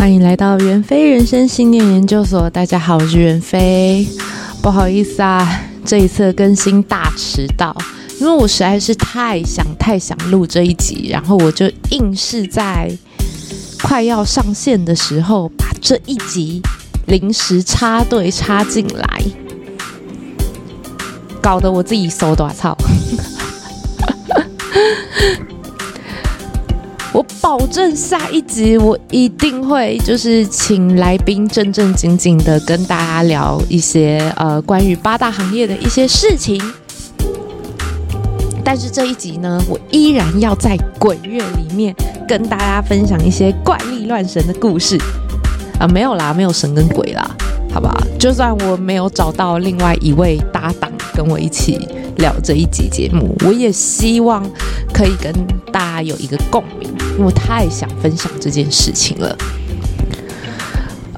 欢迎来到袁飞人生信念研究所。大家好，我是袁飞。不好意思啊，这一次更新大迟到，因为我实在是太想太想录这一集，然后我就硬是在快要上线的时候把这一集临时插队插进来，搞得我自己手短操。我保证下一集我一定会就是请来宾正正经经的跟大家聊一些呃关于八大行业的一些事情。但是这一集呢，我依然要在鬼月里面跟大家分享一些怪力乱神的故事啊，呃，没有啦，没有神跟鬼啦，好吧？就算我没有找到另外一位搭档跟我一起聊这一集节目，我也希望可以跟大家有一个共鸣，因为太想分享这件事情了。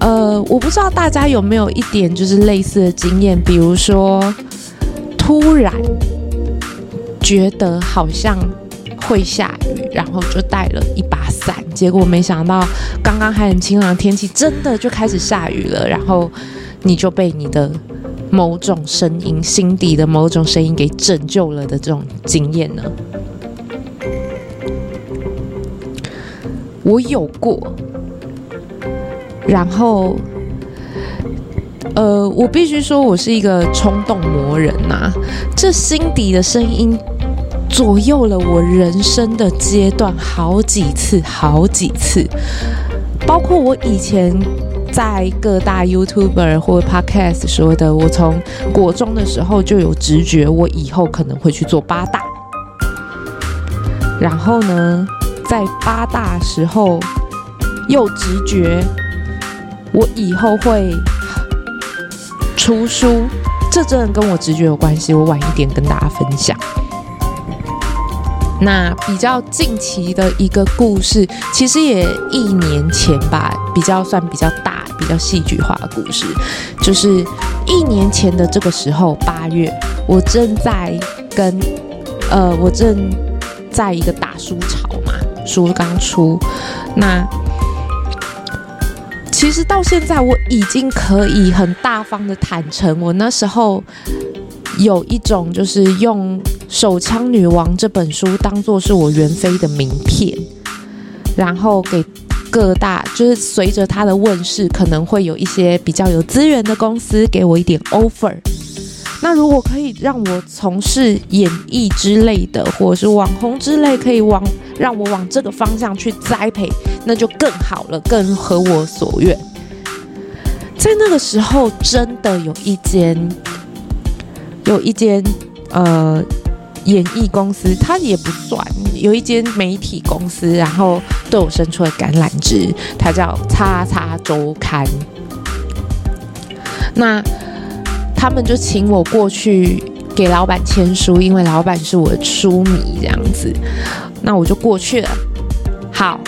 呃，我不知道大家有没有一点就是类似的经验，比如说突然觉得好像会下雨，然后就带了一把伞，结果没想到刚刚还很晴朗的天气，真的就开始下雨了，然后你就被你的某种声音，心底的某种声音给拯救了的这种经验呢？我有过，然后，呃，我必须说，我是一个冲动魔人呐、啊。这心底的声音左右了我人生的阶段好几次，好几次，包括我以前。在各大 YouTuber 或 Podcast 说的，我从国中的时候就有直觉，我以后可能会去做八大。然后呢，在八大时候又直觉，我以后会出书。这真的跟我直觉有关系，我晚一点跟大家分享。那比较近期的一个故事，其实也一年前吧，比较算比较大、比较戏剧化的故事，就是一年前的这个时候，八月，我正在跟呃，我正在一个大书场，书刚出，那其实到现在我已经可以很大方的坦诚，我那时候有一种就是用。《手枪女王》这本书当做是我袁非的名片，然后给各大就是随着它的问世，可能会有一些比较有资源的公司给我一点 offer。那如果可以让我从事演艺之类的，或者是网红之类，可以往让我往这个方向去栽培，那就更好了，更合我所愿。在那个时候，真的有一间，有一间，呃。演艺公司，它也不算有一间媒体公司，然后对我伸出了橄榄枝，它叫《叉叉周刊》。那他们就请我过去给老板签书，因为老板是我的书迷，这样子。那我就过去了。好，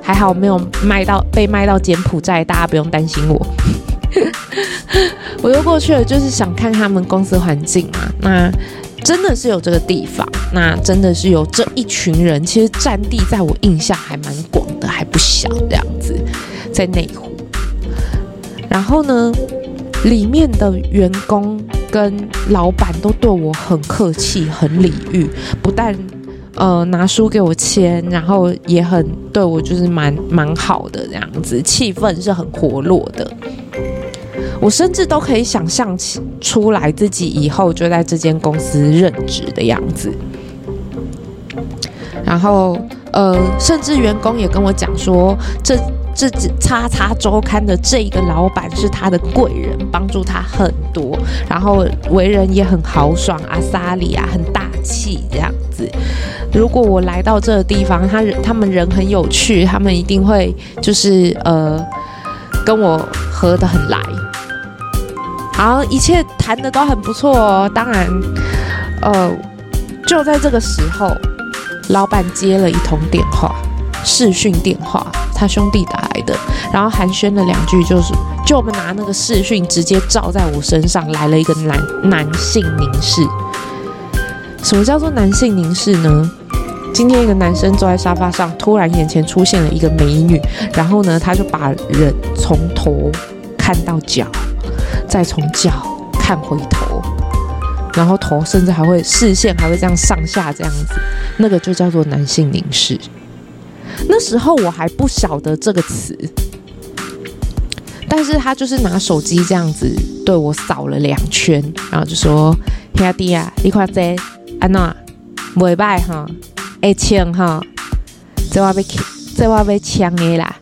还好没有卖到被卖到柬埔寨，大家不用担心我。我又过去了，就是想看他们公司环境嘛。那。真的是有这个地方，那真的是有这一群人，其实占地在我印象还蛮广的，还不小这样子，在内湖。然后呢，里面的员工跟老板都对我很客气，很礼遇，不但呃拿书给我签，然后也很对我就是蛮蛮好的这样子，气氛是很活络的。我甚至都可以想象起出来自己以后就在这间公司任职的样子，然后呃，甚至员工也跟我讲说，这这叉叉周刊的这一个老板是他的贵人，帮助他很多，然后为人也很豪爽，阿萨里啊，很大气这样子。如果我来到这个地方，他他们人很有趣，他们一定会就是呃跟我合得很来。好，一切谈的都很不错哦。当然，呃，就在这个时候，老板接了一通电话，视讯电话，他兄弟打来的，然后寒暄了两句，就是就我们拿那个视讯直接照在我身上，来了一个男男性凝视。什么叫做男性凝视呢？今天一个男生坐在沙发上，突然眼前出现了一个美女，然后呢，他就把人从头看到脚，再从脚看回头，然后头甚至还会视线还会这样上下这样子，那个就叫做男性凝视。那时候我还不晓得这个词，但是他就是拿手机这样子对我扫了两圈，然后就说：“兄弟啊，你看这安娜，袂歹哈。”爱枪哈，这话被这话被抢的啦，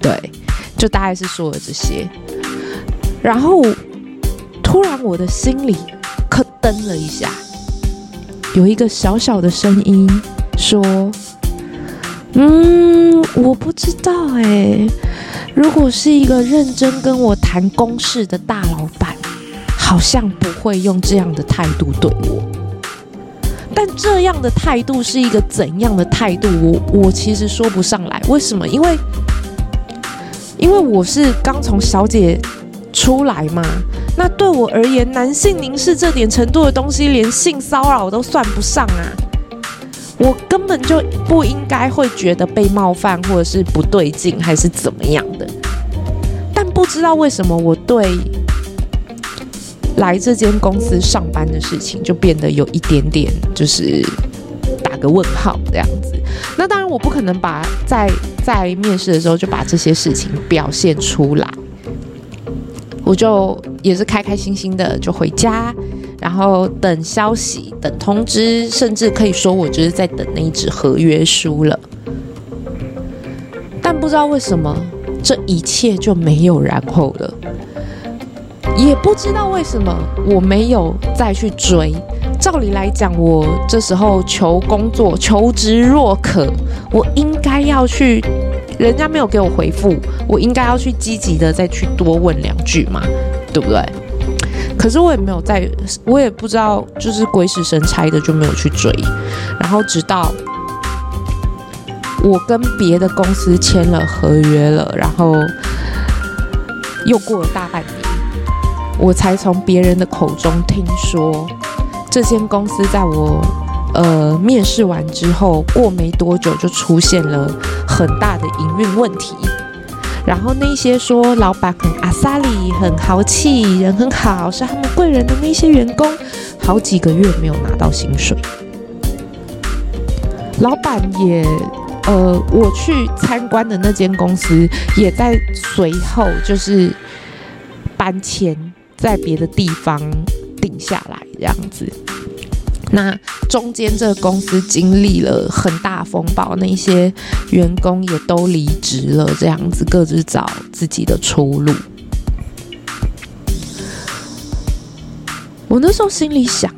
对，就大概是说了这些，然后突然我的心里咯噔了一下，有一个小小的声音说：“嗯，我不知道哎，如果是一个认真跟我谈公事的大老板，好像不会用这样的态度对我。”但这样的态度是一个怎样的态度？我我其实说不上来。为什么？因为因为我是刚从小姐出来嘛。那对我而言，男性凝视这点程度的东西，连性骚扰都算不上啊。我根本就不应该会觉得被冒犯，或者是不对劲，还是怎么样的。但不知道为什么，我对。来这间公司上班的事情就变得有一点点，就是打个问号这样子。那当然，我不可能把在在面试的时候就把这些事情表现出来。我就也是开开心心的就回家，然后等消息、等通知，甚至可以说我就是在等那一纸合约书了。但不知道为什么，这一切就没有然后了。也不知道为什么我没有再去追。照理来讲，我这时候求工作、求职若渴，我应该要去。人家没有给我回复，我应该要去积极的再去多问两句嘛，对不对？可是我也没有在，我也不知道，就是鬼使神差的就没有去追。然后直到我跟别的公司签了合约了，然后又过了大半年。我才从别人的口中听说，这间公司在我呃面试完之后，过没多久就出现了很大的营运问题。然后那些说老板很阿萨里、很豪气、人很好，是他们贵人的那些员工，好几个月没有拿到薪水。老板也呃，我去参观的那间公司也在随后就是搬迁。在别的地方定下来这样子，那中间这个公司经历了很大风暴，那些员工也都离职了，这样子各自找自己的出路。我那时候心里想，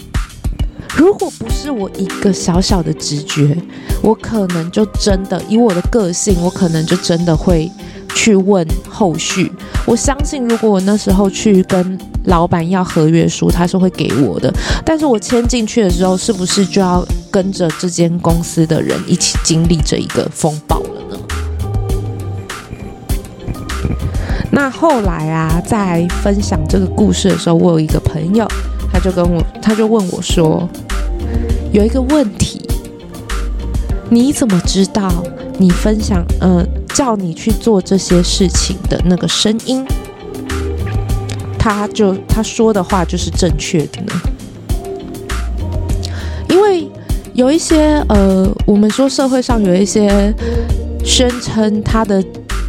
如果不是我一个小小的直觉，我可能就真的以我的个性，我可能就真的会。去问后续，我相信如果我那时候去跟老板要合约书，他是会给我的。但是我签进去的时候，是不是就要跟着这间公司的人一起经历这一个风暴了呢？那后来啊，在分享这个故事的时候，我有一个朋友，他就跟我，他就问我说，有一个问题，你怎么知道你分享，嗯、叫你去做这些事情的那个声音，他就他说的话就是正确的呢？因为有一些呃，我们说社会上有一些宣称他的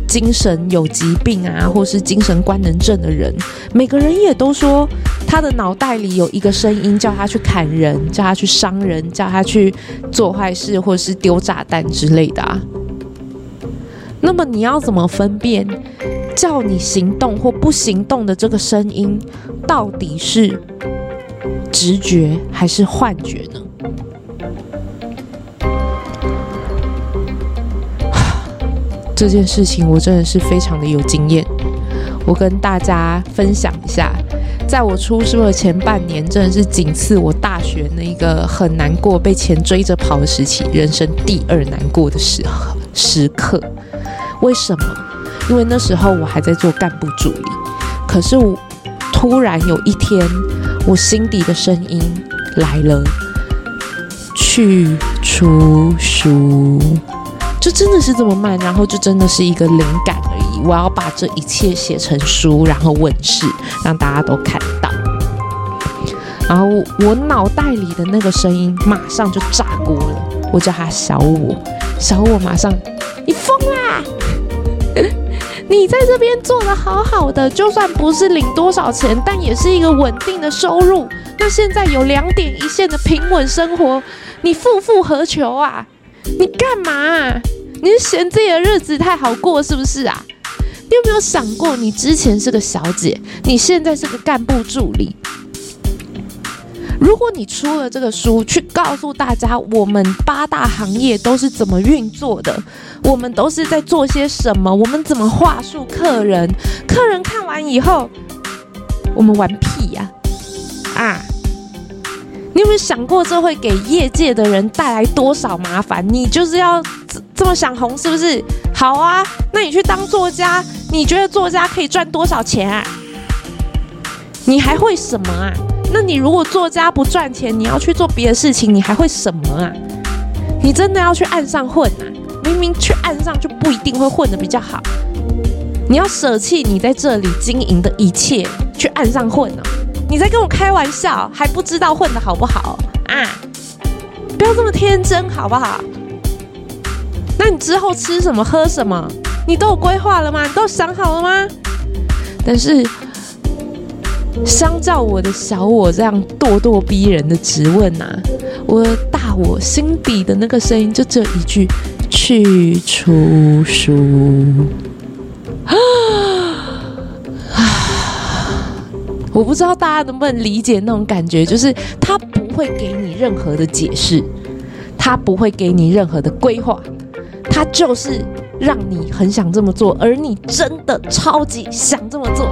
精神有疾病啊，或是精神官能症的人，每个人也都说他的脑袋里有一个声音叫他去砍人，叫他去伤人，叫他去做坏事，或是丢炸弹之类的啊。那么你要怎么分辨叫你行动或不行动的这个声音到底是直觉还是幻觉呢？这件事情我真的是非常的有经验，我跟大家分享一下，在我出书的前半年，真的是仅次我大学那一个很难过被钱追着跑的时期，人生第二难过的时时刻。为什么？因为那时候我还在做干部助理，可是我突然有一天，我心底的声音来了，去出书，就真的是这么慢，然后就真的是一个灵感而已。我要把这一切写成书，然后问世，让大家都看到。然后我脑袋里的那个声音马上就炸锅了，我叫他小我，小我马上，你疯！你在这边做的好好的，就算不是领多少钱，但也是一个稳定的收入。那现在有两点一线的平稳生活，你夫复何求啊？你干嘛啊？你是嫌自己的日子太好过是不是啊？你有没有想过，你之前是个小姐，你现在是个干部助理？如果你出了这个书，去告诉大家我们八大行业都是怎么运作的，我们都是在做些什么，我们怎么话术客人，客人看完以后，我们玩屁呀！啊，你有没有想过这会给业界的人带来多少麻烦？你就是要这么想红是不是？好啊，那你去当作家，你觉得作家可以赚多少钱啊？你还会什么啊？那你如果作家不赚钱，你要去做别的事情，你还会什么啊？你真的要去岸上混啊？明明去岸上就不一定会混得比较好。你要舍弃你在这里经营的一切，去岸上混啊？你在跟我开玩笑，还不知道混得好不好啊？不要这么天真好不好？那你之后吃什么喝什么，你都有规划了吗？你都想好了吗？但是。相较我的小我这样咄咄逼人的质问呐、我大我心底的那个声音就这一句：去出书啊！我不知道大家能不能理解那种感觉，就是他不会给你任何的解释，他不会给你任何的规划，他就是让你很想这么做，而你真的超级想这么做。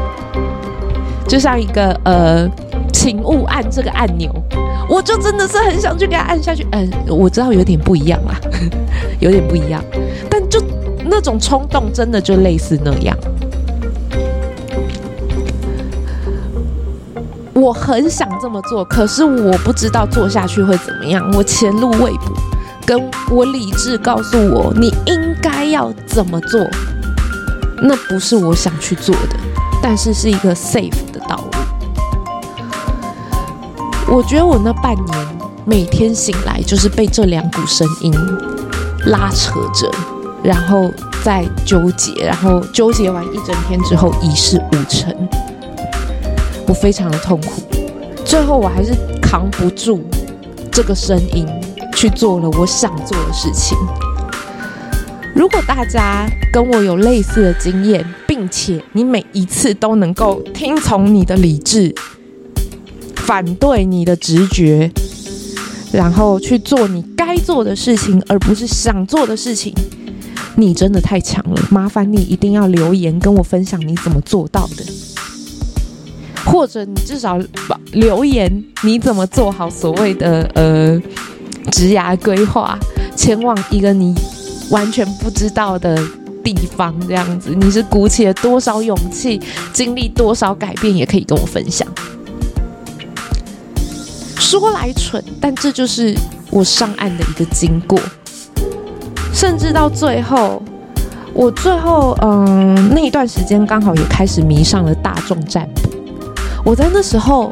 就像一个呃，请勿按这个按钮，我就真的是很想去给他按下去。嗯、我知道有点不一样啦，有点不一样，但就那种冲动，真的就类似那样。我很想这么做，可是我不知道做下去会怎么样。我前路未卜，跟我理智告诉我你应该要怎么做，那不是我想去做的，但是是一个 safe。我觉得我那半年每天醒来就是被这两股声音拉扯着，然后再纠结，然后纠结完一整天之后一事无成，我非常的痛苦。最后我还是扛不住这个声音，去做了我想做的事情。如果大家跟我有类似的经验，并且你每一次都能够听从你的理智，反对你的直觉，然后去做你该做的事情，而不是想做的事情，你真的太强了。麻烦你一定要留言跟我分享你怎么做到的，或者你至少留言你怎么做好所谓的呃职涯规划，前往一个你。完全不知道的地方，这样子，你是鼓起了多少勇气，经历多少改变，也可以跟我分享。说来蠢，但这就是我上岸的一个经过。甚至到最后，我最后嗯、那一段时间刚好也开始迷上了大众占卜。我在那时候。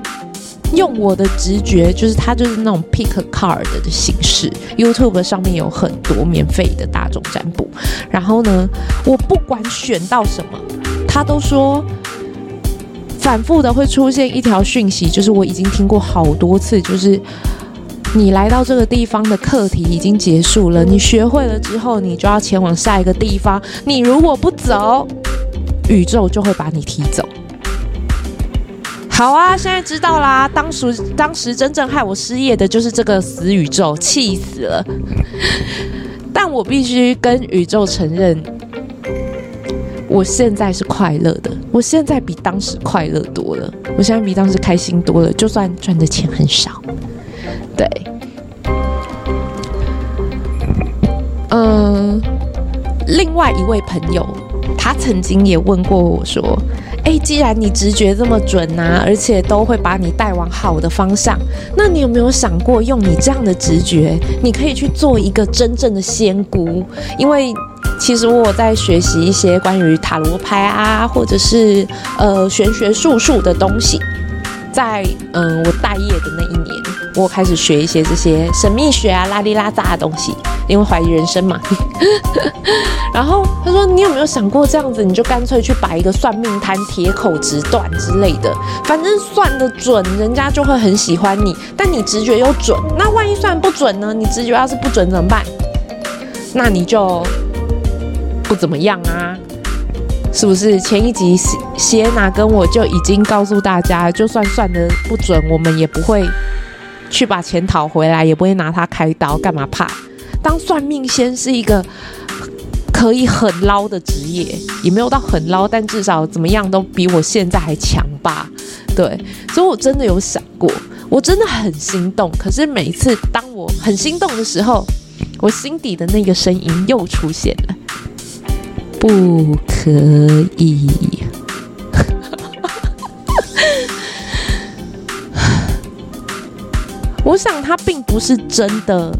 用我的直觉，就是它就是那种 pick card 的形式。YouTube 上面有很多免费的大众占卜，然后呢，我不管选到什么，他都说反复的会出现一条讯息，就是我已经听过好多次，就是你来到这个地方的课题已经结束了，你学会了之后，你就要前往下一个地方。你如果不走，宇宙就会把你踢走。好啊，现在知道啦。当时，当时真正害我失业的就是这个死宇宙，气死了。但我必须跟宇宙承认，我现在是快乐的。我现在比当时快乐多了，我现在比当时开心多了。就算赚的钱很少，对。嗯，另外一位朋友他曾经也问过我说：“诶，既然你直觉这么准啊，而且都会把你带往好的方向，那你有没有想过用你这样的直觉，你可以去做一个真正的仙姑？因为其实我在学习一些关于塔罗牌啊，或者是呃玄学术数的东西，在嗯、我待业的那一年，我开始学一些这些神秘学啊、拉里拉杂的东西。”因为怀疑人生嘛，然后他说：“你有没有想过这样子，你就干脆去摆一个算命摊，铁口直断之类的，反正算得准，人家就会很喜欢你。但你直觉又准，那万一算不准呢？你直觉要是不准怎么办？那你就怎么样啊，是不是？前一集谢娜跟我就已经告诉大家，就算算的不准，我们也不会去把钱讨回来，也不会拿他开刀，干嘛怕？”当算命先是一个可以很捞的职业，也没有到很捞，但至少怎么样都比我现在还强吧？对，所以我真的有想过，我真的很心动。可是每一次当我很心动的时候，我心底的那个声音又出现了，不可以。我想他并不是真的。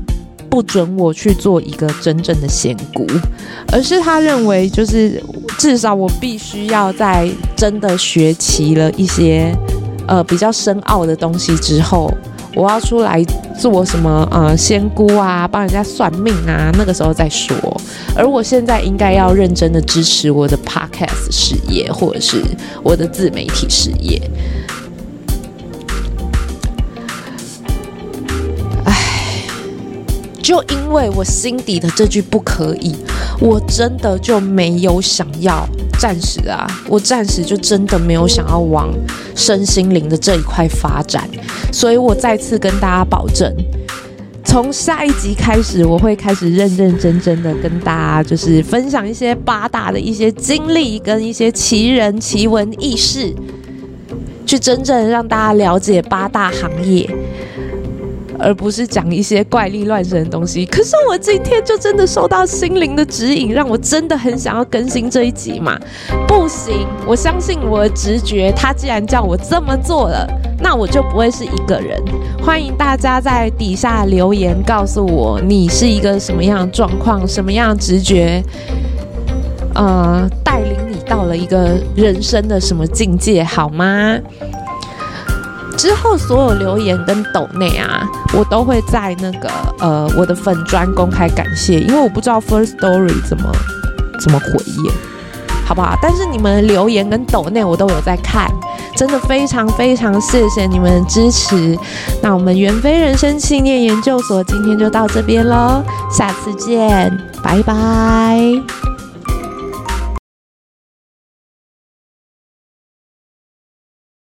不准我去做一个真正的仙姑，而是他认为，就是至少我必须要在真的学齐了一些呃比较深奥的东西之后，我要出来做什么呃仙姑啊，帮人家算命啊，那个时候再说。而我现在应该要认真的支持我的 podcast 事业，或者是我的自媒体事业。就因为我心底的这句不可以，我真的就没有想要，暂时啊，我暂时就真的没有想要往身心灵的这一块发展，所以我再次跟大家保证，从下一集开始，我会开始认认真真的跟大家就是分享一些八大的一些经历跟一些奇人奇闻异事，去真正让大家了解八大行业。而不是讲一些怪力乱神的东西。可是我今天就真的受到心灵的指引，让我真的很想要更新这一集嘛。不行，我相信我的直觉，他既然叫我这么做了，那我就不会是一个人。欢迎大家在底下留言告诉我，你是一个什么样的状况，什么样的直觉，呃，带领你到了一个人生的什么境界，好吗？之后所有留言跟抖内啊，我都会在那个呃我的粉砖公开感谢，因为我不知道 First Story 怎么怎么回耶，好不好？但是你们留言跟抖内我都有在看，真的非常非常谢谢你们的支持。那我们元非人生信念研究所今天就到这边喽，下次见，拜拜。